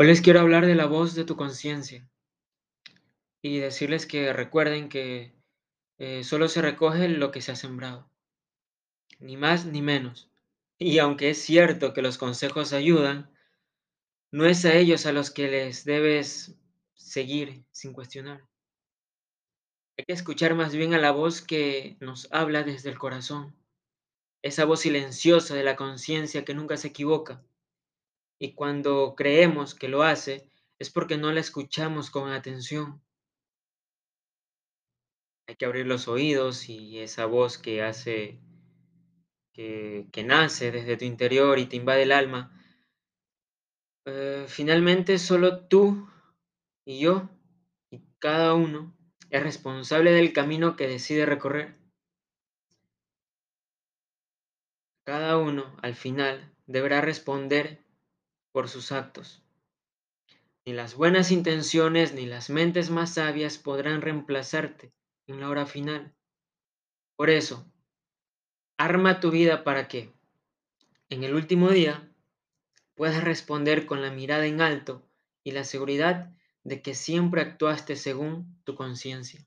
Hoy les quiero hablar de la voz de tu conciencia y decirles que recuerden que eh, solo se recoge lo que se ha sembrado, ni más ni menos. Y aunque es cierto que los consejos ayudan, no es a ellos a los que les debes seguir sin cuestionar. Hay que escuchar más bien a la voz que nos habla desde el corazón, esa voz silenciosa de la conciencia que nunca se equivoca y cuando creemos que lo hace es porque no la escuchamos con atención. Hay que abrir los oídos y esa voz que hace, que, nace desde tu interior y te invade el alma, eh, finalmente solo tú y yo y cada uno es responsable del camino que decide recorrer. Cada uno al final deberá responder por sus actos. Ni las buenas intenciones ni las mentes más sabias podrán reemplazarte en la hora final. Por eso, arma tu vida para que, en el último día, puedas responder con la mirada en alto y la seguridad de que siempre actuaste según tu conciencia.